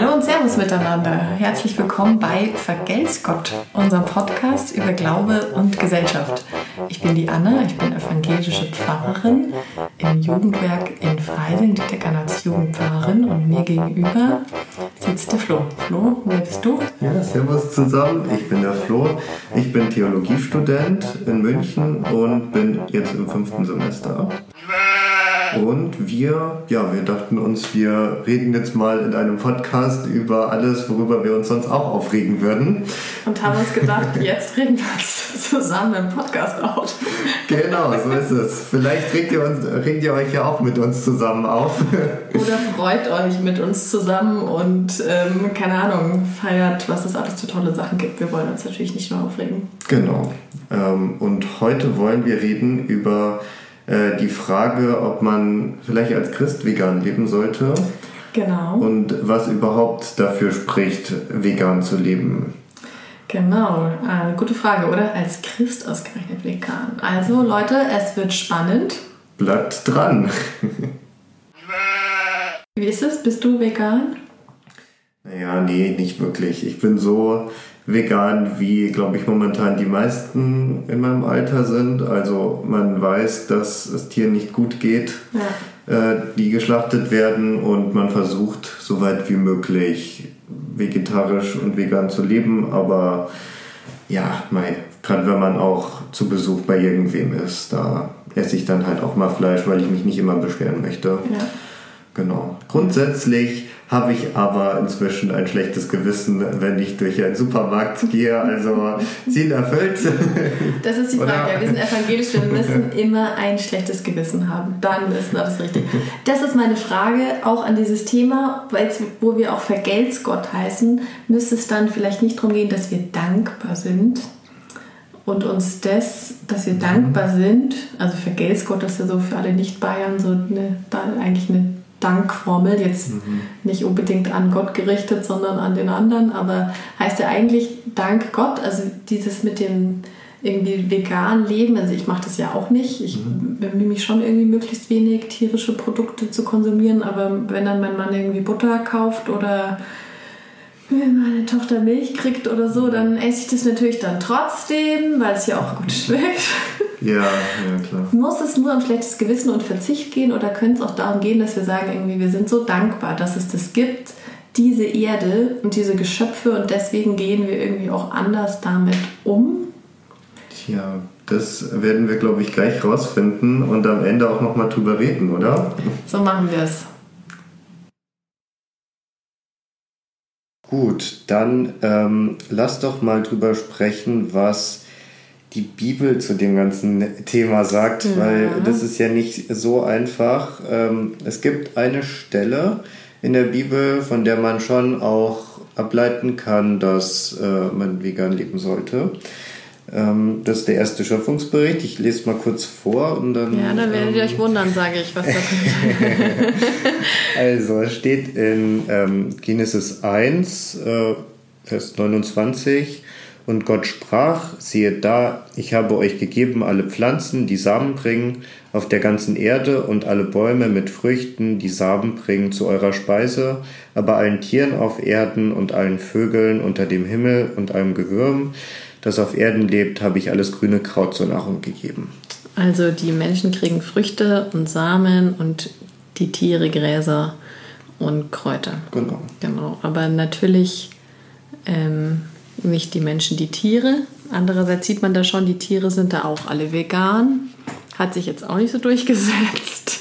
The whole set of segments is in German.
Hallo und Servus miteinander. Herzlich willkommen bei Vergelt's Gott, unserem Podcast über Glaube und Gesellschaft. Ich bin die Anne, ich bin evangelische Pfarrerin im Jugendwerk in Freising, die Deckern als Jugendpfarrerin und mir gegenüber sitzt der Flo. Flo, wer bist du? Ja, servus zusammen, ich bin der Flo. Ich bin Theologiestudent in München und bin jetzt im fünften Semester. Und wir, ja, wir dachten uns, wir reden jetzt mal in einem Podcast über alles, worüber wir uns sonst auch aufregen würden. Und haben uns gedacht, jetzt regen wir uns zusammen im Podcast auf. Genau, so ist es. Vielleicht regt ihr, uns, regt ihr euch ja auch mit uns zusammen auf. Oder freut euch mit uns zusammen und, ähm, keine Ahnung, feiert, was es alles für tolle Sachen gibt. Wir wollen uns natürlich nicht nur aufregen. Genau. Ähm, und heute wollen wir reden über die Frage, ob man vielleicht als Christ vegan leben sollte. Genau. Und was überhaupt dafür spricht, vegan zu leben. Genau, äh, gute Frage, oder? Als Christ ausgerechnet vegan. Also Leute, es wird spannend. Bleibt dran. Wie ist es? Bist du vegan? Naja, nee, nicht wirklich. Ich bin so vegan, wie, glaube ich, momentan die meisten in meinem Alter sind. Also man weiß, dass es Tieren nicht gut geht, ja. äh, die geschlachtet werden und man versucht, so weit wie möglich vegetarisch und vegan zu leben. Aber ja, gerade wenn man auch zu Besuch bei irgendwem ist, da esse ich dann halt auch mal Fleisch, weil ich mich nicht immer beschweren möchte. Ja. Genau. Grundsätzlich habe ich aber inzwischen ein schlechtes Gewissen, wenn ich durch einen Supermarkt gehe. Also Ziel erfüllt. Das ist die Frage. Oder? Wir sind evangelisch, wir müssen immer ein schlechtes Gewissen haben. Dann ist alles richtig. Das ist meine Frage auch an dieses Thema, weil wo wir auch Vergelt's Gott heißen, müsste es dann vielleicht nicht darum gehen, dass wir dankbar sind, und uns das, dass wir dankbar sind, also vergelt's Gott, das ist ja so für alle Nicht-Bayern so eine, eigentlich eine Dankformel, jetzt mhm. nicht unbedingt an Gott gerichtet, sondern an den anderen, aber heißt ja eigentlich Dank Gott, also dieses mit dem irgendwie vegan leben, also ich mache das ja auch nicht, ich mhm. bemühe mich schon irgendwie möglichst wenig tierische Produkte zu konsumieren, aber wenn dann mein Mann irgendwie Butter kauft oder wenn meine Tochter Milch kriegt oder so, dann esse ich das natürlich dann trotzdem, weil es ja auch gut schmeckt. Ja, ja, klar. Muss es nur um schlechtes Gewissen und Verzicht gehen oder könnte es auch darum gehen, dass wir sagen, irgendwie, wir sind so dankbar, dass es das gibt, diese Erde und diese Geschöpfe und deswegen gehen wir irgendwie auch anders damit um? Tja, das werden wir, glaube ich, gleich rausfinden und am Ende auch nochmal drüber reden, oder? So machen wir es. Gut, dann ähm, lass doch mal drüber sprechen, was die Bibel zu dem ganzen Thema sagt, ja. weil das ist ja nicht so einfach. Ähm, es gibt eine Stelle in der Bibel, von der man schon auch ableiten kann, dass äh, man vegan leben sollte. Ähm, das ist der erste Schöpfungsbericht. Ich lese mal kurz vor und dann. Ja, dann werdet ihr euch ähm, wundern, sage ich, was da kommt. also, es steht in ähm, Genesis 1, äh, Vers 29. Und Gott sprach, siehe da, ich habe euch gegeben alle Pflanzen, die Samen bringen, auf der ganzen Erde und alle Bäume mit Früchten, die Samen bringen, zu eurer Speise, aber allen Tieren auf Erden und allen Vögeln unter dem Himmel und allem Gewürm, das auf Erden lebt, habe ich alles grüne Kraut zur Nahrung gegeben. Also die Menschen kriegen Früchte und Samen und die Tiere Gräser und Kräuter. Genau. Genau. Aber natürlich ähm, nicht die Menschen die Tiere. Andererseits sieht man da schon, die Tiere sind da auch alle vegan. Hat sich jetzt auch nicht so durchgesetzt.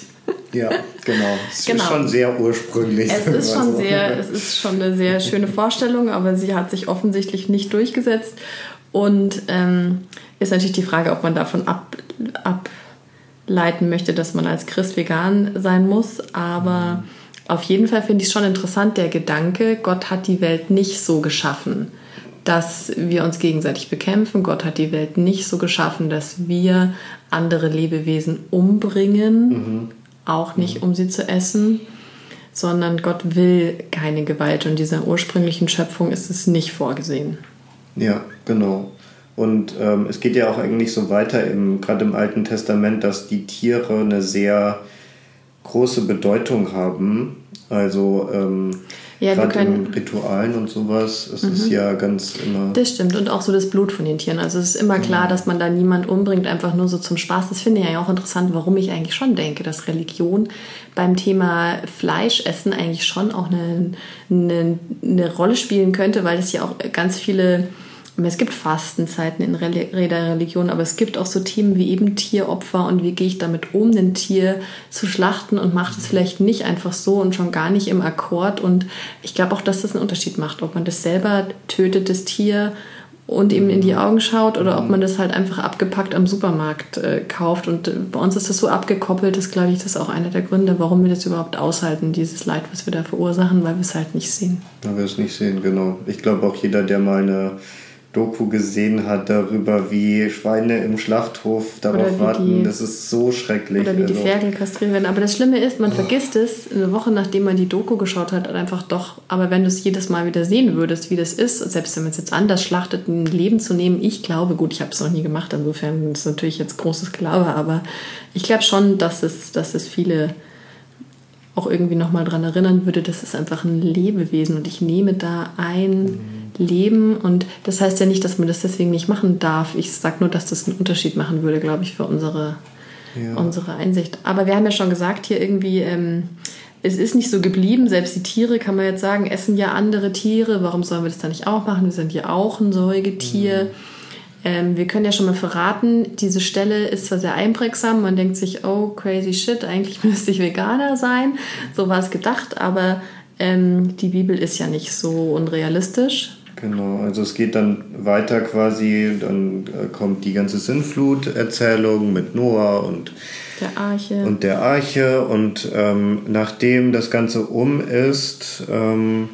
Ja, genau. Es genau. ist schon sehr ursprünglich. Es ist schon sehr, es ist schon eine sehr schöne Vorstellung, aber sie hat sich offensichtlich nicht durchgesetzt. Und ähm, ist natürlich die Frage, ob man davon ab, ableiten möchte, dass man als Christ vegan sein muss. Aber auf jeden Fall finde ich es schon interessant, der Gedanke, Gott hat die Welt nicht so geschaffen, dass wir uns gegenseitig bekämpfen. Gott hat die Welt nicht so geschaffen, dass wir andere Lebewesen umbringen, mhm. auch nicht um sie zu essen, sondern Gott will keine Gewalt und dieser ursprünglichen Schöpfung ist es nicht vorgesehen. Ja, genau. Und ähm, es geht ja auch eigentlich so weiter, im, gerade im Alten Testament, dass die Tiere eine sehr große Bedeutung haben. Also ähm, Ja, Gerade in Ritualen und sowas, es mhm. ist ja ganz immer. Das stimmt. Und auch so das Blut von den Tieren. Also es ist immer klar, mhm. dass man da niemand umbringt, einfach nur so zum Spaß. Das finde ich ja auch interessant, warum ich eigentlich schon denke, dass Religion beim Thema Fleischessen eigentlich schon auch eine, eine, eine Rolle spielen könnte, weil es ja auch ganz viele es gibt Fastenzeiten in der Religion, aber es gibt auch so Themen wie eben Tieropfer und wie gehe ich damit um, ein Tier zu schlachten und macht es vielleicht nicht einfach so und schon gar nicht im Akkord. Und ich glaube auch, dass das einen Unterschied macht, ob man das selber tötet, das Tier und ihm in die Augen schaut oder ob man das halt einfach abgepackt am Supermarkt äh, kauft. Und äh, bei uns ist das so abgekoppelt, das glaube ich, das ist auch einer der Gründe, warum wir das überhaupt aushalten, dieses Leid, was wir da verursachen, weil wir es halt nicht sehen. Weil wir es nicht sehen, genau. Ich glaube auch jeder, der mal eine Doku gesehen hat darüber, wie Schweine im Schlachthof darauf warten. Die, das ist so schrecklich. Oder wie also. die Ferkel kastriert werden. Aber das Schlimme ist, man oh. vergisst es eine Woche nachdem man die Doku geschaut hat, einfach doch. Aber wenn du es jedes Mal wieder sehen würdest, wie das ist, selbst wenn man es jetzt anders schlachtet, ein Leben zu nehmen, ich glaube, gut, ich habe es noch nie gemacht, insofern ist es natürlich jetzt großes Glaube, aber ich glaube schon, dass es, dass es viele auch irgendwie nochmal daran erinnern würde, das ist einfach ein Lebewesen und ich nehme da ein. Mhm leben. Und das heißt ja nicht, dass man das deswegen nicht machen darf. Ich sage nur, dass das einen Unterschied machen würde, glaube ich, für unsere, ja. unsere Einsicht. Aber wir haben ja schon gesagt, hier irgendwie, ähm, es ist nicht so geblieben. Selbst die Tiere, kann man jetzt sagen, essen ja andere Tiere. Warum sollen wir das dann nicht auch machen? Wir sind ja auch ein Säugetier. Mhm. Ähm, wir können ja schon mal verraten, diese Stelle ist zwar sehr einprägsam, man denkt sich, oh, crazy shit, eigentlich müsste ich Veganer sein. So war es gedacht, aber ähm, die Bibel ist ja nicht so unrealistisch. Genau, also es geht dann weiter quasi, dann äh, kommt die ganze Sinnflut-Erzählung mit Noah und der Arche. Und der Arche und ähm, nachdem das Ganze um ist, ähm,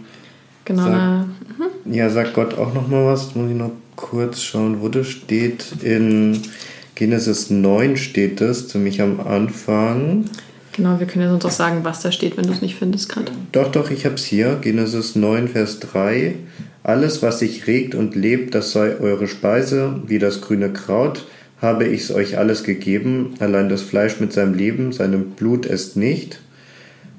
genau, sag, mhm. ja, sagt Gott auch noch mal was, muss ich noch kurz schauen, wo das steht. In Genesis 9 steht das, ziemlich am Anfang. Genau, wir können ja sonst auch sagen, was da steht, wenn du es nicht findest gerade. Doch, doch, ich habe es hier. Genesis 9, Vers 3. Alles, was sich regt und lebt, das sei eure Speise, wie das grüne Kraut, habe ich's euch alles gegeben, allein das Fleisch mit seinem Leben, seinem Blut esst nicht.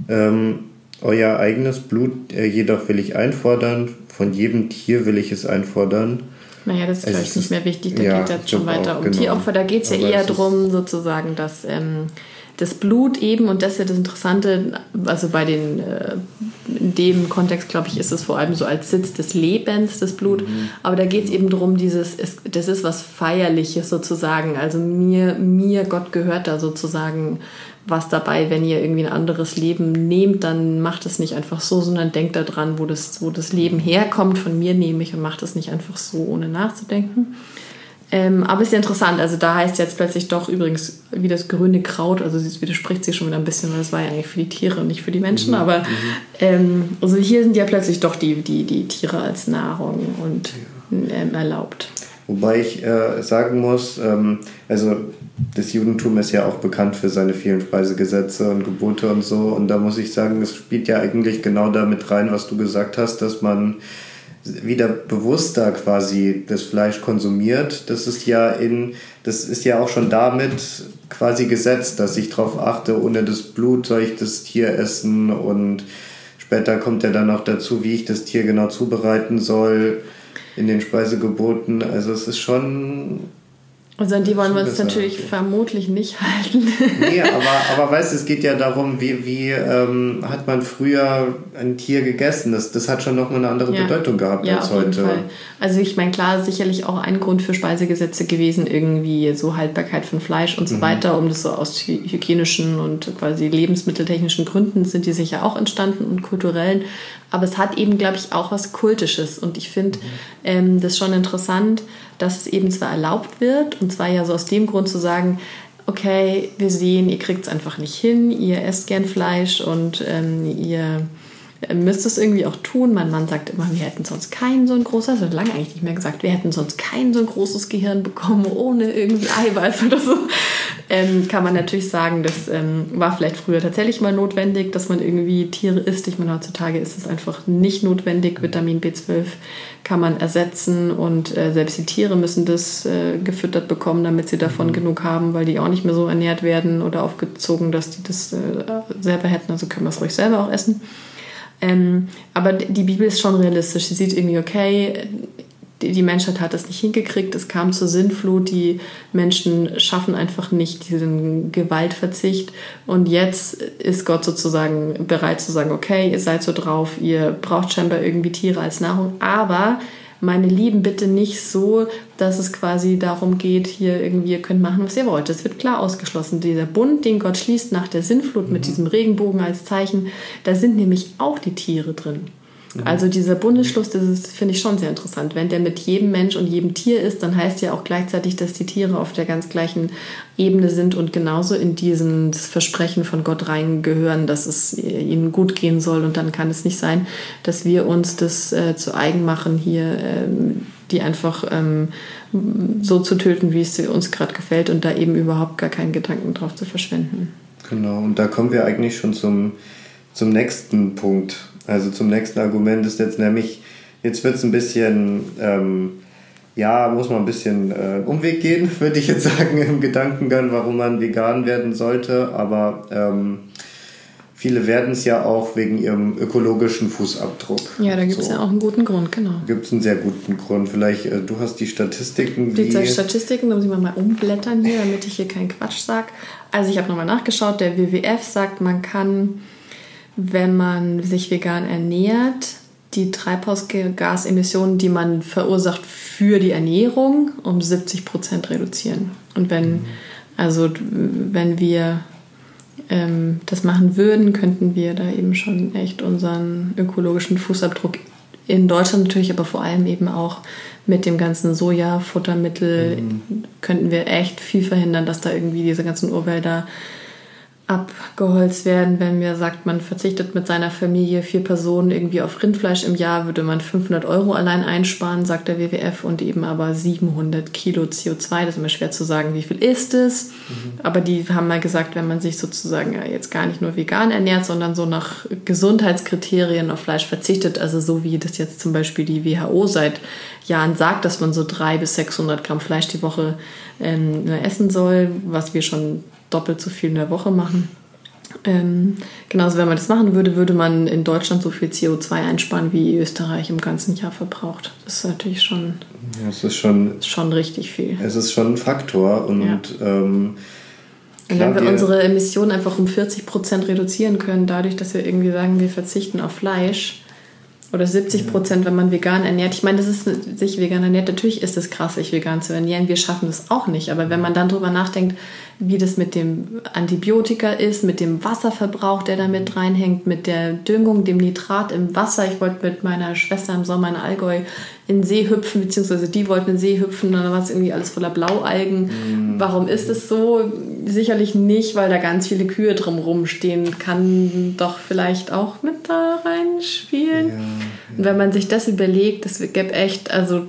Ähm, euer eigenes Blut äh, jedoch will ich einfordern, von jedem Tier will ich es einfordern. Naja, das ist vielleicht nicht mehr wichtig, da ja, geht es jetzt schon weiter um genau. Tieropfer. Da geht es ja eher darum, sozusagen, dass ähm, das Blut eben, und das ist ja das Interessante, also bei den, äh, in dem Kontext, glaube ich, ist es vor allem so als Sitz des Lebens, das Blut. Mhm. Aber da geht es eben darum, dieses, ist, das ist was Feierliches sozusagen. Also mir, mir, Gott gehört da sozusagen was dabei, wenn ihr irgendwie ein anderes Leben nehmt, dann macht es nicht einfach so, sondern denkt daran, wo das, wo das Leben herkommt. Von mir nehme ich und macht es nicht einfach so, ohne nachzudenken. Ähm, aber ist ja interessant, also da heißt jetzt plötzlich doch übrigens wie das grüne Kraut, also es widerspricht sich schon wieder ein bisschen, weil das war ja eigentlich für die Tiere und nicht für die Menschen, mhm. aber mhm. ähm, also hier sind ja plötzlich doch die, die, die Tiere als Nahrung und ähm, erlaubt. Wobei ich äh, sagen muss, ähm, also das Judentum ist ja auch bekannt für seine vielen Speisegesetze und Gebote und so. Und da muss ich sagen, es spielt ja eigentlich genau damit rein, was du gesagt hast, dass man wieder bewusster quasi das Fleisch konsumiert. Das ist ja in, das ist ja auch schon damit quasi gesetzt, dass ich darauf achte, ohne das Blut soll ich das Tier essen und später kommt ja dann auch dazu, wie ich das Tier genau zubereiten soll in den Speisegeboten. Also es ist schon also an die wollen wir uns natürlich vermutlich nicht halten. nee, aber, aber weißt du, es geht ja darum, wie, wie ähm, hat man früher ein Tier gegessen? Das, das hat schon nochmal eine andere ja. Bedeutung gehabt ja, als heute. Also ich meine, klar, sicherlich auch ein Grund für Speisegesetze gewesen, irgendwie so Haltbarkeit von Fleisch und so mhm. weiter, um das so aus hygienischen und quasi lebensmitteltechnischen Gründen sind die sicher auch entstanden und kulturellen. Aber es hat eben, glaube ich, auch was Kultisches. Und ich finde mhm. ähm, das schon interessant, dass es eben zwar erlaubt wird, und zwar ja so aus dem Grund zu sagen, okay, wir sehen, ihr kriegt es einfach nicht hin, ihr esst gern Fleisch und ähm, ihr müsst es irgendwie auch tun. Mein Mann sagt immer, wir hätten sonst kein so ein großes, also lange eigentlich nicht mehr gesagt, wir hätten sonst kein so ein großes Gehirn bekommen ohne irgendwie Eiweiß oder so. Ähm, kann man natürlich sagen, das ähm, war vielleicht früher tatsächlich mal notwendig, dass man irgendwie Tiere isst. Ich meine, heutzutage ist es einfach nicht notwendig. Vitamin B12 kann man ersetzen und äh, selbst die Tiere müssen das äh, gefüttert bekommen, damit sie davon mhm. genug haben, weil die auch nicht mehr so ernährt werden oder aufgezogen, dass die das äh, selber hätten. Also können wir es ruhig selber auch essen. Ähm, aber die Bibel ist schon realistisch. Sie sieht irgendwie, okay, die Menschheit hat das nicht hingekriegt, es kam zur Sinnflut, die Menschen schaffen einfach nicht diesen Gewaltverzicht. Und jetzt ist Gott sozusagen bereit zu sagen, okay, ihr seid so drauf, ihr braucht scheinbar irgendwie Tiere als Nahrung, aber meine Lieben, bitte nicht so, dass es quasi darum geht, hier irgendwie, ihr könnt machen, was ihr wollt. Das wird klar ausgeschlossen. Dieser Bund, den Gott schließt nach der Sinnflut mit mhm. diesem Regenbogen als Zeichen, da sind nämlich auch die Tiere drin. Mhm. Also dieser Bundesschluss, das ist, finde ich schon sehr interessant. Wenn der mit jedem Mensch und jedem Tier ist, dann heißt ja auch gleichzeitig, dass die Tiere auf der ganz gleichen Ebene sind und genauso in dieses Versprechen von Gott reingehören, dass es ihnen gut gehen soll. Und dann kann es nicht sein, dass wir uns das äh, zu eigen machen, hier ähm, die einfach ähm, so zu töten, wie es uns gerade gefällt und da eben überhaupt gar keinen Gedanken drauf zu verschwenden. Genau, und da kommen wir eigentlich schon zum, zum nächsten Punkt also zum nächsten Argument ist jetzt nämlich, jetzt wird es ein bisschen, ähm, ja, muss man ein bisschen äh, Umweg gehen, würde ich jetzt sagen, im Gedankengang, warum man vegan werden sollte. Aber ähm, viele werden es ja auch wegen ihrem ökologischen Fußabdruck. Ja, da gibt es so. ja auch einen guten Grund, genau. Gibt es einen sehr guten Grund. Vielleicht, äh, du hast die Statistiken. Die wie Statistiken, da muss ich mal umblättern hier, damit ich hier keinen Quatsch sage. Also ich habe nochmal nachgeschaut, der WWF sagt, man kann wenn man sich vegan ernährt, die Treibhausgasemissionen, die man verursacht für die Ernährung, um 70 Prozent reduzieren. Und wenn, mhm. also wenn wir ähm, das machen würden, könnten wir da eben schon echt unseren ökologischen Fußabdruck in Deutschland natürlich, aber vor allem eben auch mit dem ganzen Soja-Futtermittel mhm. könnten wir echt viel verhindern, dass da irgendwie diese ganzen Urwälder abgeholzt werden. Wenn mir sagt, man verzichtet mit seiner Familie vier Personen irgendwie auf Rindfleisch im Jahr, würde man 500 Euro allein einsparen, sagt der WWF, und eben aber 700 Kilo CO2. Das ist immer schwer zu sagen, wie viel ist es. Mhm. Aber die haben mal gesagt, wenn man sich sozusagen jetzt gar nicht nur vegan ernährt, sondern so nach Gesundheitskriterien auf Fleisch verzichtet, also so wie das jetzt zum Beispiel die WHO seit Jahren sagt, dass man so 300 bis 600 Gramm Fleisch die Woche ähm, essen soll, was wir schon doppelt so viel in der Woche machen. Ähm, genauso, wenn man das machen würde, würde man in Deutschland so viel CO2 einsparen, wie Österreich im ganzen Jahr verbraucht. Das ist natürlich schon, ja, es ist schon, schon richtig viel. Es ist schon ein Faktor und ja. ähm, und wenn wir unsere Emissionen einfach um 40 Prozent reduzieren können, dadurch, dass wir irgendwie sagen, wir verzichten auf Fleisch, oder 70 Prozent, wenn man vegan ernährt. Ich meine, das ist sich vegan ernährt. Natürlich ist es krass, sich vegan zu ernähren. Wir schaffen das auch nicht. Aber wenn man dann drüber nachdenkt, wie das mit dem Antibiotika ist, mit dem Wasserverbrauch, der da mit reinhängt, mit der Düngung, dem Nitrat im Wasser. Ich wollte mit meiner Schwester im Sommer in Allgäu in den See hüpfen, beziehungsweise die wollten in See hüpfen, dann war es irgendwie alles voller Blaualgen. Mm. Warum ist es so? Sicherlich nicht, weil da ganz viele Kühe drumherum stehen. Kann doch vielleicht auch mit da reinspielen. Ja, ja. Und wenn man sich das überlegt, das gäbe echt, also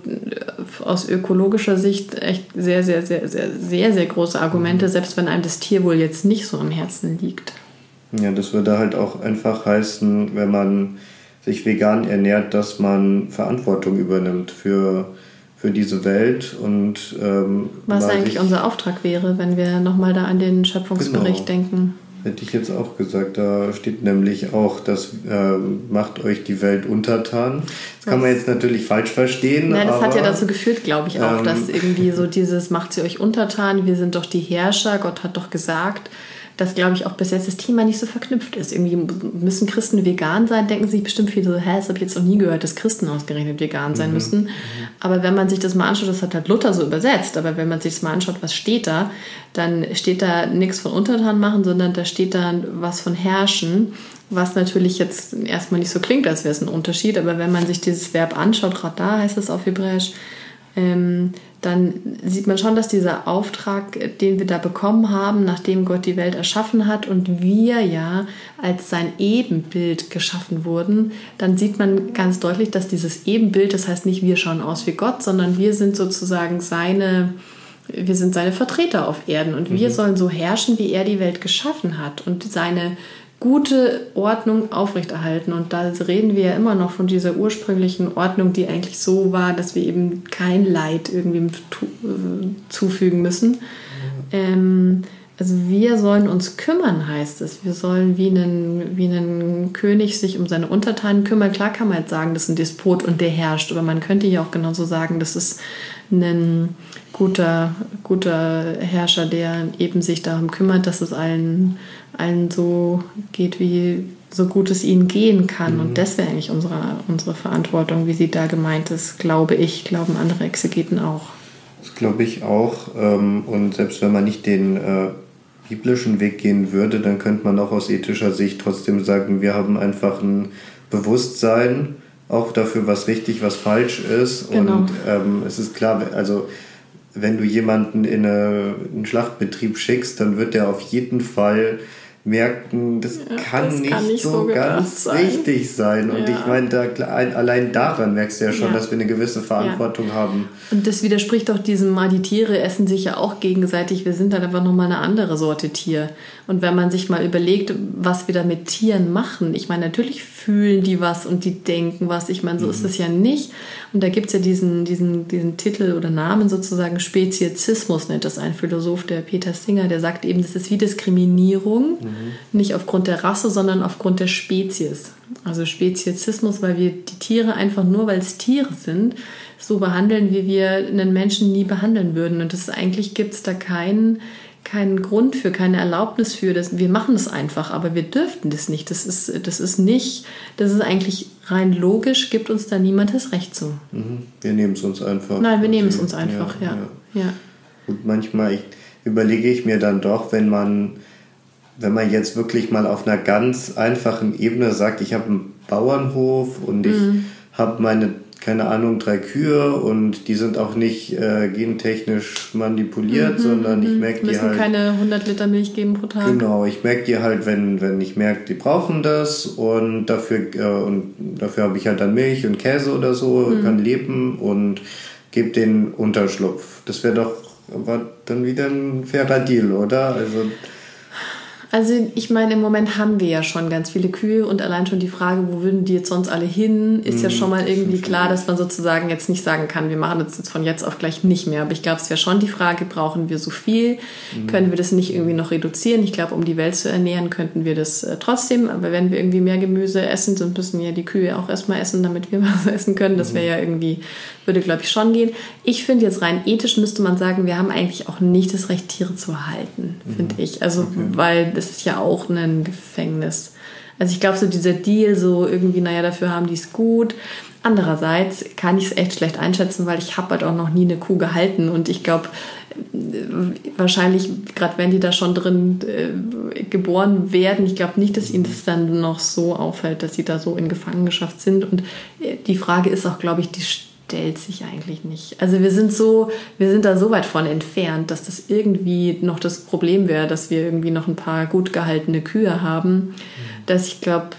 aus ökologischer Sicht echt sehr, sehr, sehr, sehr, sehr, sehr große Argumente, selbst wenn einem das Tier wohl jetzt nicht so am Herzen liegt. Ja, das würde halt auch einfach heißen, wenn man sich vegan ernährt, dass man Verantwortung übernimmt für, für diese Welt und ähm, was eigentlich unser Auftrag wäre, wenn wir nochmal da an den Schöpfungsbericht genau. denken. Hätte ich jetzt auch gesagt. Da steht nämlich auch, das äh, macht euch die Welt untertan. Das kann man jetzt natürlich falsch verstehen. Nein, das aber, hat ja dazu geführt, glaube ich, auch, ähm, dass irgendwie so dieses macht sie euch untertan, wir sind doch die Herrscher, Gott hat doch gesagt dass, glaube ich, auch bis jetzt das Thema nicht so verknüpft ist. Irgendwie müssen Christen vegan sein, denken sich bestimmt viele so, hä, das habe ich jetzt noch nie gehört, dass Christen ausgerechnet vegan sein mhm. müssen. Aber wenn man sich das mal anschaut, das hat halt Luther so übersetzt, aber wenn man sich das mal anschaut, was steht da, dann steht da nichts von Untertan machen, sondern da steht da was von herrschen, was natürlich jetzt erstmal nicht so klingt, als wäre es ein Unterschied, aber wenn man sich dieses Verb anschaut, gerade da heißt es auf Hebräisch, ähm, dann sieht man schon, dass dieser Auftrag, den wir da bekommen haben, nachdem Gott die Welt erschaffen hat und wir ja als sein Ebenbild geschaffen wurden, dann sieht man ganz deutlich, dass dieses Ebenbild, das heißt nicht wir schauen aus wie Gott, sondern wir sind sozusagen seine, wir sind seine Vertreter auf Erden und wir mhm. sollen so herrschen, wie er die Welt geschaffen hat und seine gute Ordnung aufrechterhalten. Und da reden wir ja immer noch von dieser ursprünglichen Ordnung, die eigentlich so war, dass wir eben kein Leid irgendwie zufügen müssen. Ähm, also wir sollen uns kümmern, heißt es. Wir sollen wie ein, wie ein König sich um seine Untertanen kümmern. Klar kann man jetzt sagen, das ist ein Despot und der herrscht, aber man könnte ja auch genauso sagen, das ist ein guter, guter Herrscher, der eben sich darum kümmert, dass es allen, allen so geht, wie so gut es ihnen gehen kann. Mhm. Und das wäre eigentlich unsere, unsere Verantwortung, wie sie da gemeint ist, glaube ich, glauben andere Exegeten auch. Das glaube ich auch. Ähm, und selbst wenn man nicht den äh, biblischen Weg gehen würde, dann könnte man auch aus ethischer Sicht trotzdem sagen, wir haben einfach ein Bewusstsein auch dafür, was richtig, was falsch ist. Genau. Und ähm, es ist klar, also wenn du jemanden in, eine, in einen Schlachtbetrieb schickst, dann wird der auf jeden Fall merken, das, ja, kann, das nicht kann, nicht so, so ganz sein. richtig sein. Und ja. ich meine, da, allein daran merkst du ja schon, ja. dass wir eine gewisse Verantwortung haben. Und das widerspricht auch diesem mal, die Tiere essen sich ja auch gegenseitig. Wir sind dann einfach nochmal eine andere Sorte Tier. Und wenn man sich mal überlegt, was wir da mit Tieren machen, ich meine, natürlich fühlen die was und die denken was. Ich meine, so mhm. ist es ja nicht. Und da gibt es ja diesen, diesen, diesen Titel oder Namen sozusagen, Speziesismus nennt das ein Philosoph, der Peter Singer, der sagt eben, das ist wie Diskriminierung. Mhm. Nicht aufgrund der Rasse, sondern aufgrund der Spezies. Also Speziesismus, weil wir die Tiere einfach nur, weil es Tiere sind, so behandeln, wie wir einen Menschen nie behandeln würden. Und das eigentlich gibt es da keinen keinen Grund für, keine Erlaubnis für. Das, wir machen es einfach, aber wir dürften das nicht. Das ist, das ist nicht, das ist eigentlich rein logisch, gibt uns da niemand das Recht zu. Mhm. Wir nehmen es uns einfach. Nein, wir nehmen es uns einfach, ja. ja. ja. Und manchmal ich, überlege ich mir dann doch, wenn man wenn man jetzt wirklich mal auf einer ganz einfachen Ebene sagt, ich habe einen Bauernhof und ich mhm. habe meine, keine Ahnung, drei Kühe und die sind auch nicht äh, gentechnisch manipuliert, mhm, sondern ich mhm. merke die halt. keine 100 Liter Milch geben pro Tag. Genau, ich merke die halt, wenn, wenn ich merke, die brauchen das und dafür, äh, und dafür habe ich halt dann Milch und Käse oder so, mhm. kann leben und gebe den Unterschlupf. Das wäre doch aber dann wieder ein fairer Deal, oder? Also also ich meine, im Moment haben wir ja schon ganz viele Kühe und allein schon die Frage, wo würden die jetzt sonst alle hin, ist ja mhm. schon mal irgendwie klar, dass man sozusagen jetzt nicht sagen kann, wir machen das jetzt von jetzt auf gleich nicht mehr. Aber ich glaube, es wäre schon die Frage, brauchen wir so viel? Mhm. Können wir das nicht irgendwie noch reduzieren? Ich glaube, um die Welt zu ernähren, könnten wir das äh, trotzdem. Aber wenn wir irgendwie mehr Gemüse essen, dann müssen ja die Kühe auch erstmal essen, damit wir was essen können. Das wäre mhm. ja irgendwie, würde glaube ich schon gehen. Ich finde jetzt rein ethisch müsste man sagen, wir haben eigentlich auch nicht das Recht, Tiere zu halten, finde ich. Also, okay. weil das ist ja auch ein Gefängnis. Also ich glaube, so dieser Deal, so irgendwie, naja, dafür haben die es gut. Andererseits kann ich es echt schlecht einschätzen, weil ich habe halt auch noch nie eine Kuh gehalten und ich glaube, wahrscheinlich, gerade wenn die da schon drin äh, geboren werden, ich glaube nicht, dass ihnen das dann noch so auffällt, dass sie da so in Gefangenschaft sind. Und äh, die Frage ist auch, glaube ich, die stellt sich eigentlich nicht. Also wir sind so, wir sind da so weit von entfernt, dass das irgendwie noch das Problem wäre, dass wir irgendwie noch ein paar gut gehaltene Kühe haben. Dass ich glaube,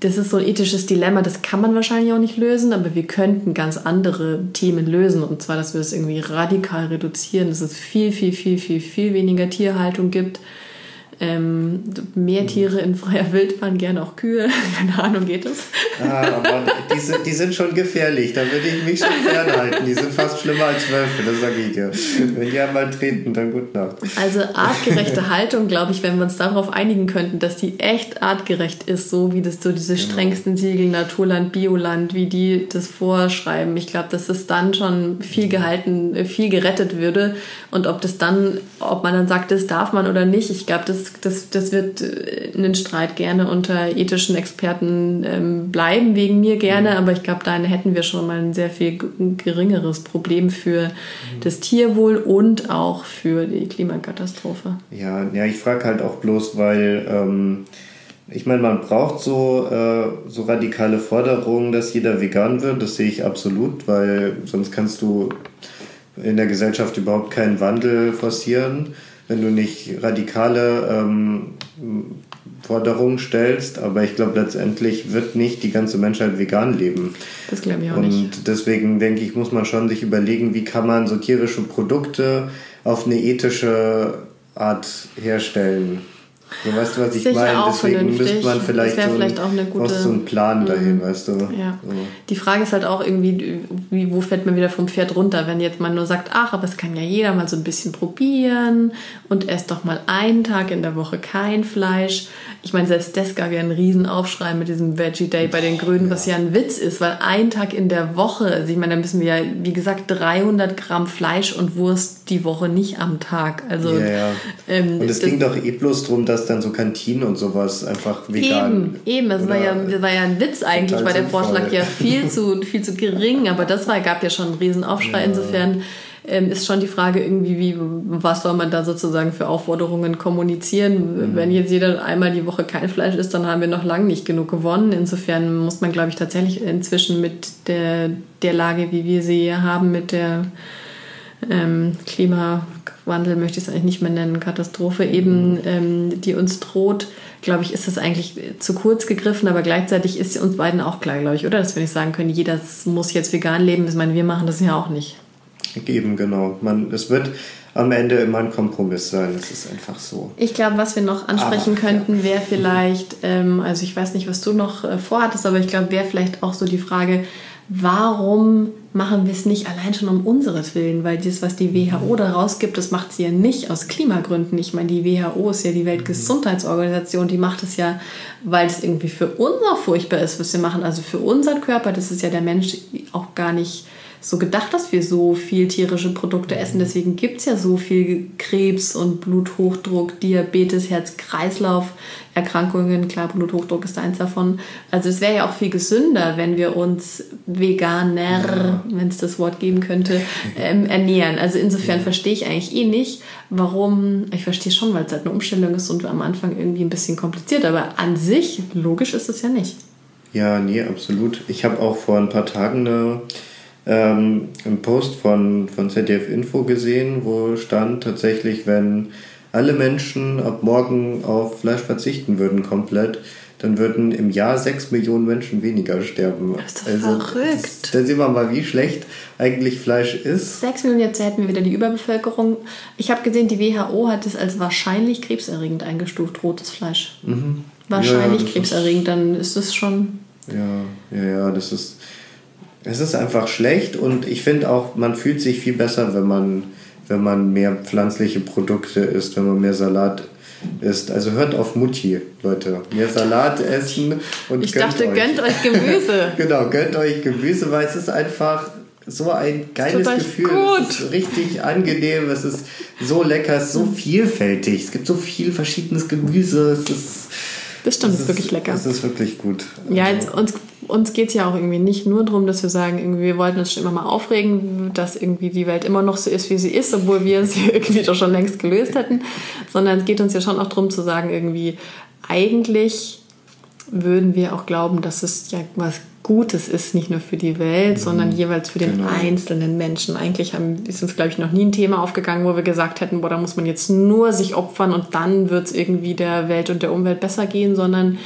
das ist so ein ethisches Dilemma, das kann man wahrscheinlich auch nicht lösen, aber wir könnten ganz andere Themen lösen. Und zwar, dass wir es irgendwie radikal reduzieren, dass es viel, viel, viel, viel, viel weniger Tierhaltung gibt ähm, mehr Tiere in freier Wildbahn, gerne auch Kühe. Keine Ahnung, geht das? Ah, aber die sind, die sind schon gefährlich. Da würde ich mich schon fernhalten. Die sind fast schlimmer als Wölfe, das sage ich dir. Wenn die einmal treten, dann gut Nacht. Also artgerechte Haltung, glaube ich, wenn wir uns darauf einigen könnten, dass die echt artgerecht ist, so wie das so diese genau. strengsten Siegel Naturland, Bioland, wie die das vorschreiben. Ich glaube, dass das dann schon viel gehalten, viel gerettet würde. Und ob das dann, ob man dann sagt, das darf man oder nicht, ich glaube, das das, das wird äh, ein Streit gerne unter ethischen Experten ähm, bleiben, wegen mir gerne, mhm. aber ich glaube, dann hätten wir schon mal ein sehr viel geringeres Problem für mhm. das Tierwohl und auch für die Klimakatastrophe. Ja, ja ich frage halt auch bloß, weil ähm, ich meine, man braucht so, äh, so radikale Forderungen, dass jeder vegan wird, das sehe ich absolut, weil sonst kannst du in der Gesellschaft überhaupt keinen Wandel forcieren wenn du nicht radikale ähm, Forderungen stellst, aber ich glaube, letztendlich wird nicht die ganze Menschheit vegan leben. Das glaube ich auch Und nicht. Und deswegen denke ich, muss man schon sich überlegen, wie kann man so tierische Produkte auf eine ethische Art herstellen. So, weißt du, was ich meine? Deswegen müsste man vielleicht, so, vielleicht auch eine gute, so einen Plan dahin, mhm. weißt du. Ja. So. Die Frage ist halt auch irgendwie, wie, wo fällt man wieder vom Pferd runter, wenn jetzt man nur sagt, ach, aber es kann ja jeder mal so ein bisschen probieren und erst doch mal einen Tag in der Woche kein Fleisch. Ich meine, selbst das gab ja einen riesen Aufschrei mit diesem Veggie Day bei den Grünen, ja. was ja ein Witz ist, weil ein Tag in der Woche, also ich meine, da müssen wir ja, wie gesagt, 300 Gramm Fleisch und Wurst die Woche nicht am Tag. Also, ja, ja. Ähm, und es ging doch eh bloß darum, dass dann so Kantinen und sowas einfach vegan... Eben, eben. Es war ja, das war ja ein Witz eigentlich, weil der Vorschlag ja viel zu, viel zu gering, aber das war, gab ja schon einen riesen Aufschrei. Insofern ähm, ist schon die Frage irgendwie, wie, was soll man da sozusagen für Aufforderungen kommunizieren? Mhm. Wenn jetzt jeder einmal die Woche kein Fleisch isst, dann haben wir noch lange nicht genug gewonnen. Insofern muss man, glaube ich, tatsächlich inzwischen mit der, der Lage, wie wir sie haben, mit der ähm, Klimawandel, möchte ich es eigentlich nicht mehr nennen, Katastrophe eben, mhm. ähm, die uns droht, glaube ich, ist das eigentlich zu kurz gegriffen, aber gleichzeitig ist uns beiden auch klar, glaube ich, oder? Dass wir nicht sagen können, jeder muss jetzt vegan leben. Ich meine, wir machen das ja auch nicht geben, genau. Man, es wird am Ende immer ein Kompromiss sein. Es ist einfach so. Ich glaube, was wir noch ansprechen Ach, könnten, ja. wäre vielleicht, ähm, also ich weiß nicht, was du noch äh, vorhattest, aber ich glaube, wäre vielleicht auch so die Frage, warum machen wir es nicht allein schon um unseres Willen? Weil das, was die WHO da rausgibt, das macht sie ja nicht aus Klimagründen. Ich meine, die WHO ist ja die Weltgesundheitsorganisation, die macht es ja, weil es irgendwie für uns auch furchtbar ist, was wir machen. Also für unseren Körper, das ist ja der Mensch auch gar nicht so gedacht, dass wir so viel tierische Produkte essen. Mhm. Deswegen gibt es ja so viel Krebs und Bluthochdruck, Diabetes, Herz-Kreislauf-Erkrankungen. Klar, Bluthochdruck ist eins davon. Also es wäre ja auch viel gesünder, wenn wir uns veganer, ja. wenn es das Wort geben könnte, ähm, ernähren. Also insofern ja. verstehe ich eigentlich eh nicht, warum, ich verstehe schon, weil es halt eine Umstellung ist und am Anfang irgendwie ein bisschen kompliziert, aber an sich, logisch ist es ja nicht. Ja, nee, absolut. Ich habe auch vor ein paar Tagen eine ähm, einen Post von, von ZDF Info gesehen, wo stand tatsächlich, wenn alle Menschen ab morgen auf Fleisch verzichten würden komplett, dann würden im Jahr sechs Millionen Menschen weniger sterben. Das ist doch also, verrückt. da sehen wir mal, wie schlecht eigentlich Fleisch ist. Sechs Millionen, jetzt hätten wir wieder die Überbevölkerung. Ich habe gesehen, die WHO hat es als wahrscheinlich krebserregend eingestuft, rotes Fleisch. Mhm. Wahrscheinlich ja, krebserregend, dann ist es schon... Ja, ja, ja, das ist es ist einfach schlecht und ich finde auch, man fühlt sich viel besser, wenn man, wenn man mehr pflanzliche Produkte isst, wenn man mehr Salat isst. Also hört auf Mutti, Leute. Mehr Salat essen und Ich dachte, euch. gönnt euch Gemüse. genau, gönnt euch Gemüse, weil es ist einfach so ein geiles Gefühl. Gut. Es ist richtig angenehm, es ist so lecker, es ist so vielfältig. Es gibt so viel verschiedenes Gemüse. Es ist, das stimmt, es ist wirklich lecker. Es ist wirklich gut. Ja, also, uns uns geht es ja auch irgendwie nicht nur darum, dass wir sagen, irgendwie, wir wollten uns schon immer mal aufregen, dass irgendwie die Welt immer noch so ist, wie sie ist, obwohl wir sie irgendwie doch schon längst gelöst hätten, sondern es geht uns ja schon auch darum zu sagen, irgendwie, eigentlich würden wir auch glauben, dass es ja was Gutes ist, nicht nur für die Welt, mhm. sondern jeweils für den genau. einzelnen Menschen. Eigentlich haben, ist uns, glaube ich, noch nie ein Thema aufgegangen, wo wir gesagt hätten, boah, da muss man jetzt nur sich opfern und dann wird es irgendwie der Welt und der Umwelt besser gehen, sondern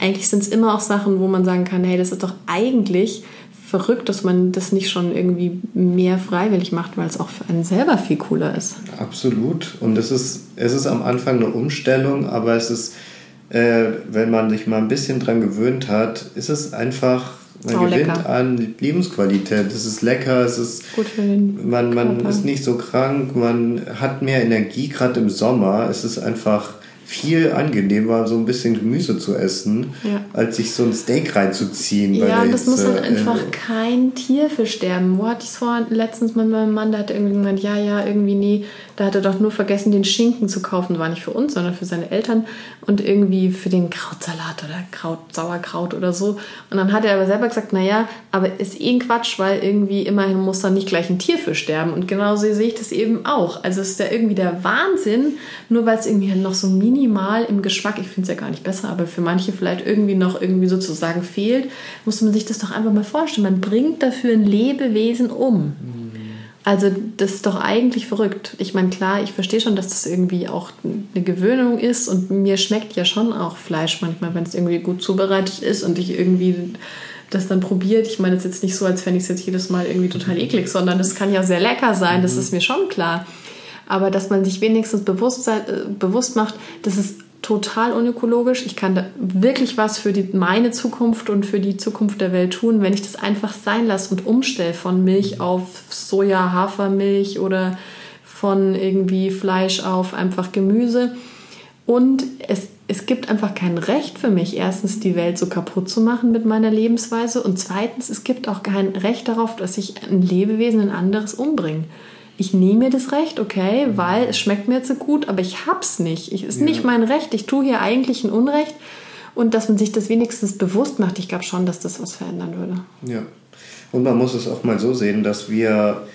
eigentlich sind es immer auch Sachen, wo man sagen kann, hey, das ist doch eigentlich verrückt, dass man das nicht schon irgendwie mehr freiwillig macht, weil es auch für einen selber viel cooler ist. Absolut. Und es ist, es ist am Anfang eine Umstellung, aber es ist, äh, wenn man sich mal ein bisschen dran gewöhnt hat, ist es einfach, man oh, gewinnt lecker. an Lebensqualität. Es ist lecker, es ist gut für den man, man ist nicht so krank, man hat mehr Energie, gerade im Sommer. Es ist einfach viel angenehmer, so ein bisschen Gemüse zu essen, ja. als sich so ein Steak reinzuziehen. Ja, das muss halt einfach äh, kein Tier für sterben. Wo hatte ich es vor letztens mit meinem Mann, der hat irgendwie gemeint, ja, ja, irgendwie nie, da hat er doch nur vergessen, den Schinken zu kaufen. War nicht für uns, sondern für seine Eltern und irgendwie für den Krautsalat oder Kraut, Sauerkraut oder so. Und dann hat er aber selber gesagt, naja, aber ist eh ein Quatsch, weil irgendwie immerhin muss da nicht gleich ein Tier für sterben. Und genauso sehe ich das eben auch. Also es ist ja irgendwie der Wahnsinn, nur weil es irgendwie noch so mini minimal im Geschmack, ich finde es ja gar nicht besser, aber für manche vielleicht irgendwie noch irgendwie sozusagen fehlt, muss man sich das doch einfach mal vorstellen. Man bringt dafür ein Lebewesen um. Also das ist doch eigentlich verrückt. Ich meine, klar, ich verstehe schon, dass das irgendwie auch eine Gewöhnung ist und mir schmeckt ja schon auch Fleisch manchmal, wenn es irgendwie gut zubereitet ist und ich irgendwie das dann probiert. Ich meine, es ist jetzt nicht so, als fände ich es jetzt jedes Mal irgendwie total eklig, sondern es kann ja sehr lecker sein, das mhm. ist mir schon klar aber dass man sich wenigstens bewusst, äh, bewusst macht, dass es total unökologisch. Ich kann da wirklich was für die, meine Zukunft und für die Zukunft der Welt tun, wenn ich das einfach sein lasse und umstelle von Milch auf Soja, Hafermilch oder von irgendwie Fleisch auf einfach Gemüse. Und es, es gibt einfach kein Recht für mich, erstens die Welt so kaputt zu machen mit meiner Lebensweise und zweitens, es gibt auch kein Recht darauf, dass ich ein Lebewesen, ein anderes umbringe ich nehme mir das Recht, okay, weil es schmeckt mir jetzt so gut, aber ich hab's nicht. Es ist ja. nicht mein Recht. Ich tue hier eigentlich ein Unrecht. Und dass man sich das wenigstens bewusst macht, ich glaube schon, dass das was verändern würde. Ja. Und man muss es auch mal so sehen, dass wir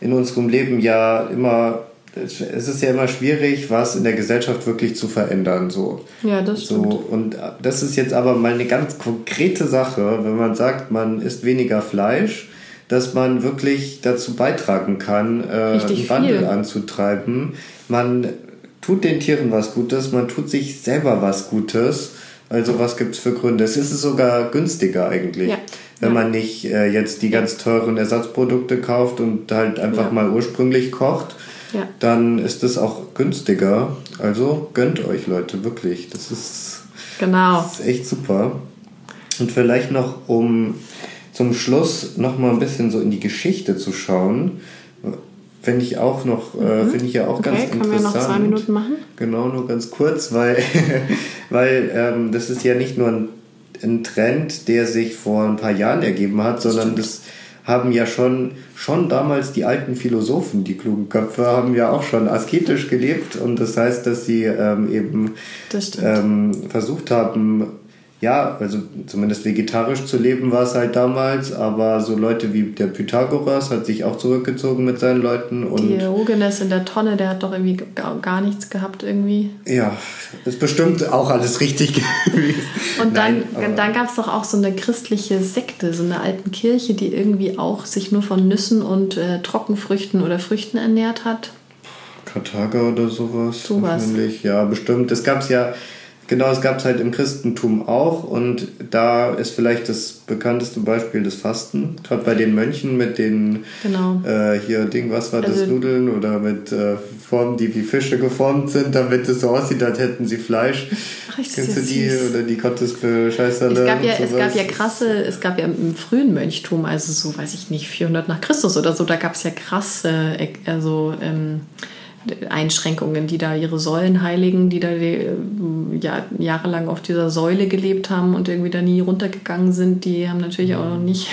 in unserem Leben ja immer, es ist ja immer schwierig, was in der Gesellschaft wirklich zu verändern. So. Ja, das stimmt. So, und das ist jetzt aber mal eine ganz konkrete Sache, wenn man sagt, man isst weniger Fleisch dass man wirklich dazu beitragen kann, äh, einen Wandel anzutreiben. Man tut den Tieren was Gutes, man tut sich selber was Gutes. Also was gibt es für Gründe? Es ist sogar günstiger eigentlich, ja. wenn ja. man nicht äh, jetzt die ganz teuren Ersatzprodukte kauft und halt einfach ja. mal ursprünglich kocht. Dann ist es auch günstiger. Also gönnt euch Leute, wirklich. Das ist, genau. das ist echt super. Und vielleicht noch, um zum Schluss noch mal ein bisschen so in die Geschichte zu schauen, finde ich auch noch, äh, mhm. finde ich ja auch okay, ganz interessant. Können wir noch zwei Minuten machen? Genau, nur ganz kurz, weil, weil ähm, das ist ja nicht nur ein, ein, Trend, der sich vor ein paar Jahren ergeben hat, sondern das, das haben ja schon, schon damals die alten Philosophen, die klugen Köpfe, haben ja auch schon asketisch gelebt und das heißt, dass sie ähm, eben ähm, versucht haben, ja, also zumindest vegetarisch zu leben war es halt damals, aber so Leute wie der Pythagoras hat sich auch zurückgezogen mit seinen Leuten. Und Diogenes in der Tonne, der hat doch irgendwie gar, nichts gehabt irgendwie. Ja, ist bestimmt auch alles richtig gewesen. und dann, dann gab es doch auch so eine christliche Sekte, so eine alten Kirche, die irgendwie auch sich nur von Nüssen und äh, Trockenfrüchten oder Früchten ernährt hat. Karthager oder sowas. Sowas. Ja, bestimmt. Es gab es ja Genau, es gab es halt im Christentum auch und da ist vielleicht das bekannteste Beispiel das Fasten. Gerade bei den Mönchen mit den genau. äh, hier Ding, was war also, das, Nudeln oder mit äh, Formen, die wie Fische geformt sind, damit es so aussieht, als hätten sie Fleisch. Ach, Kennst ja du die süß. oder die Gottesbescheißerle? Es gab ja, es gab ja krasse, es gab ja im frühen Mönchtum, also so weiß ich nicht, 400 nach Christus oder so, da gab es ja krasse, äh, also ähm, Einschränkungen, die da ihre Säulenheiligen, die da äh, ja, jahrelang auf dieser Säule gelebt haben und irgendwie da nie runtergegangen sind, die haben natürlich auch noch nicht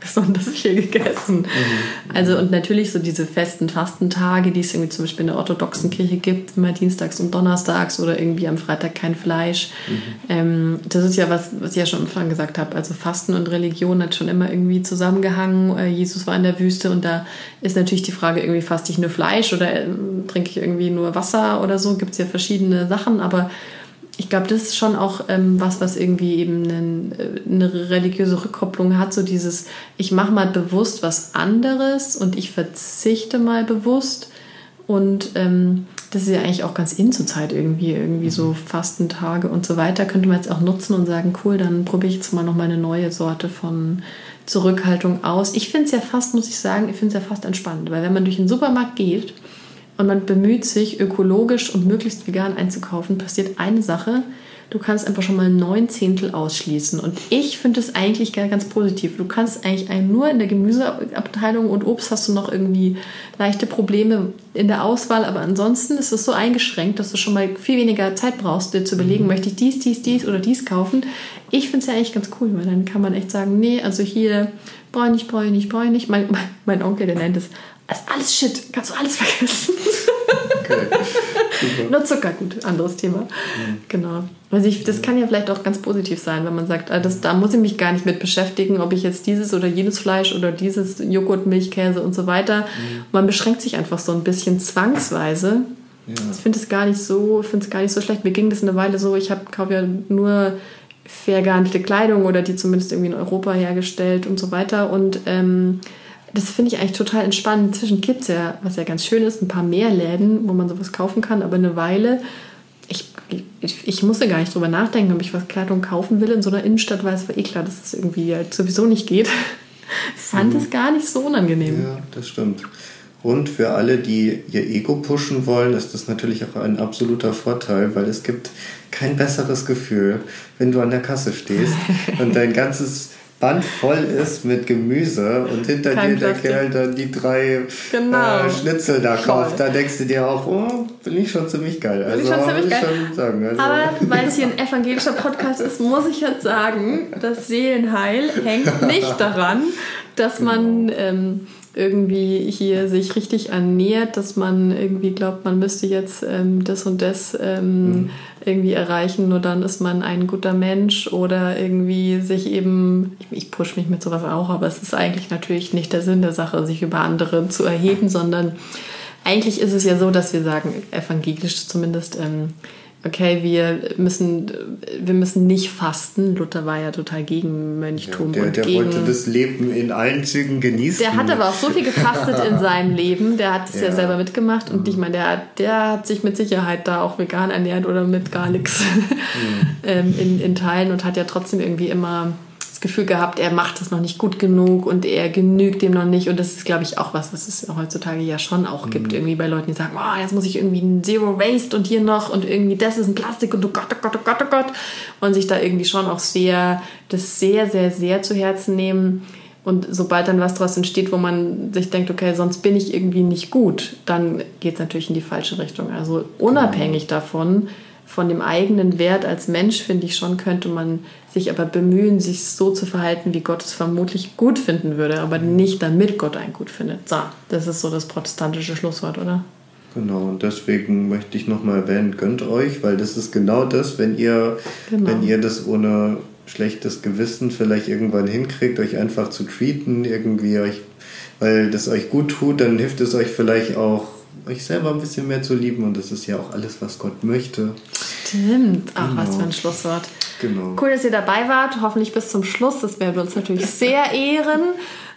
besonders viel gegessen. Mhm. Also und natürlich so diese festen Fastentage, die es irgendwie zum Beispiel in der orthodoxen Kirche gibt, immer dienstags und donnerstags oder irgendwie am Freitag kein Fleisch. Mhm. Ähm, das ist ja was, was ich ja schon am Anfang gesagt habe. Also Fasten und Religion hat schon immer irgendwie zusammengehangen. Äh, Jesus war in der Wüste und da ist natürlich die Frage, irgendwie faste ich nur Fleisch oder äh, trinke ich irgendwie nur Wasser oder so. Gibt es ja verschiedene Sachen, aber ich glaube, das ist schon auch ähm, was, was irgendwie eben einen, äh, eine religiöse Rückkopplung hat. So dieses, ich mache mal bewusst was anderes und ich verzichte mal bewusst. Und ähm, das ist ja eigentlich auch ganz in zur Zeit irgendwie, irgendwie so mhm. Fastentage und so weiter. Könnte man jetzt auch nutzen und sagen, cool, dann probiere ich jetzt mal nochmal eine neue Sorte von Zurückhaltung aus. Ich finde es ja fast, muss ich sagen, ich finde es ja fast entspannt, weil wenn man durch den Supermarkt geht und man bemüht sich, ökologisch und möglichst vegan einzukaufen, passiert eine Sache. Du kannst einfach schon mal neun Zehntel ausschließen. Und ich finde das eigentlich ganz positiv. Du kannst eigentlich nur in der Gemüseabteilung und Obst hast du noch irgendwie leichte Probleme in der Auswahl. Aber ansonsten ist es so eingeschränkt, dass du schon mal viel weniger Zeit brauchst, dir zu überlegen, mhm. möchte ich dies, dies, dies oder dies kaufen. Ich finde es ja eigentlich ganz cool, weil dann kann man echt sagen, nee, also hier brauche ich nicht. Mein, mein Onkel, der nennt es das ist alles Shit, kannst du alles vergessen. Okay. Nur Zucker, gut, anderes Thema. Mhm. Genau. Also ich, das kann ja vielleicht auch ganz positiv sein, wenn man sagt, ah, das, da muss ich mich gar nicht mit beschäftigen, ob ich jetzt dieses oder jenes Fleisch oder dieses Joghurt, Milch, Käse und so weiter. Mhm. Man beschränkt sich einfach so ein bisschen zwangsweise. Ja. Ich finde es gar nicht so, finde es gar nicht so schlecht. Mir ging das eine Weile so, ich kaufe ja nur fair gehandelte Kleidung oder die zumindest irgendwie in Europa hergestellt und so weiter. Und ähm, das finde ich eigentlich total entspannend. Inzwischen gibt es ja, was ja ganz schön ist, ein paar mehr Läden, wo man sowas kaufen kann, aber eine Weile. Ich, ich, ich musste gar nicht drüber nachdenken, ob ich was Kleidung kaufen will in so einer Innenstadt, weil es war eh klar, dass es irgendwie halt sowieso nicht geht. Ich fand es mhm. gar nicht so unangenehm. Ja, das stimmt. Und für alle, die ihr Ego pushen wollen, ist das natürlich auch ein absoluter Vorteil, weil es gibt kein besseres Gefühl, wenn du an der Kasse stehst und dein ganzes Band voll ist mit Gemüse und hinter Kein dir der Plastik. Kerl dann die drei genau. äh, Schnitzel da kauft, da denkst du dir auch, oh, bin ich schon ziemlich geil. Also, bin ich schon ziemlich geil. Schon sagen, also. Aber weil es hier ein evangelischer Podcast ist, muss ich jetzt sagen, das Seelenheil hängt nicht daran, dass man genau. ähm, irgendwie hier sich richtig ernährt, dass man irgendwie glaubt, man müsste jetzt ähm, das und das ähm, mhm. irgendwie erreichen, nur dann ist man ein guter Mensch oder irgendwie sich eben, ich, ich push mich mit sowas auch, aber es ist eigentlich natürlich nicht der Sinn der Sache, sich über andere zu erheben, sondern eigentlich ist es ja so, dass wir sagen, evangelisch zumindest, ähm, okay, wir müssen, wir müssen nicht fasten. Luther war ja total gegen Mönchtum. Ja, der, der gegen, wollte das Leben in allen Zügen genießen. Der hat aber auch so viel gefastet in seinem Leben. Der hat es ja. ja. selber mitgemacht. Und mhm. ich meine, der, der hat sich mit Sicherheit da auch vegan ernährt oder mit gar nichts mhm. ähm, in, in Teilen und hat ja trotzdem irgendwie immer das Gefühl gehabt, er macht es noch nicht gut genug und er genügt dem noch nicht. Und das ist, glaube ich, auch was, was es heutzutage ja schon auch mhm. gibt, irgendwie bei Leuten, die sagen, oh, jetzt muss ich irgendwie ein Zero Waste und hier noch und irgendwie das ist ein Plastik und oh Gott, oh Gott, oh Gott, oh Gott. Und sich da irgendwie schon auch sehr, das sehr, sehr, sehr zu Herzen nehmen. Und sobald dann was daraus entsteht, wo man sich denkt, okay, sonst bin ich irgendwie nicht gut, dann geht es natürlich in die falsche Richtung. Also unabhängig davon, von dem eigenen Wert als Mensch, finde ich schon, könnte man sich aber bemühen, sich so zu verhalten, wie Gott es vermutlich gut finden würde, aber nicht damit Gott einen gut findet. So, das ist so das protestantische Schlusswort, oder? Genau, und deswegen möchte ich nochmal erwähnen, gönnt euch, weil das ist genau das, wenn ihr, genau. wenn ihr das ohne schlechtes Gewissen vielleicht irgendwann hinkriegt, euch einfach zu treaten, irgendwie euch, weil das euch gut tut, dann hilft es euch vielleicht auch euch selber ein bisschen mehr zu lieben und das ist ja auch alles, was Gott möchte. Stimmt. Ach, genau. was für ein Schlusswort. Genau. Cool, dass ihr dabei wart. Hoffentlich bis zum Schluss. Das werden wir uns natürlich sehr ehren.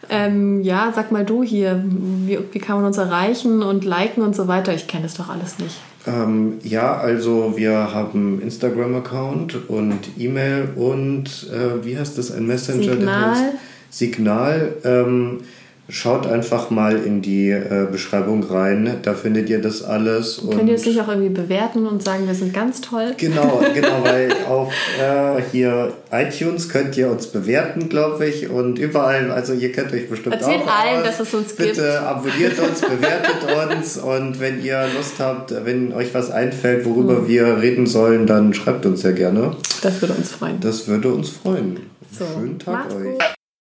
Ähm, ja, sag mal du hier, wie, wie kann man uns erreichen und liken und so weiter? Ich kenne das doch alles nicht. Ähm, ja, also wir haben Instagram-Account und E-Mail und äh, wie heißt das? Ein Messenger? Signal. Signal. Ähm, Schaut einfach mal in die äh, Beschreibung rein, da findet ihr das alles. Und Könnt ihr es nicht auch irgendwie bewerten und sagen, wir sind ganz toll? Genau, genau, weil auf äh, hier iTunes könnt ihr uns bewerten, glaube ich, und überall, also ihr kennt euch bestimmt Erzählt auch allen, aus. dass es uns Bitte gibt. Bitte abonniert uns, bewertet uns und wenn ihr Lust habt, wenn euch was einfällt, worüber mhm. wir reden sollen, dann schreibt uns ja gerne. Das würde uns freuen. Das würde uns freuen. So, Schönen Tag euch. Gut.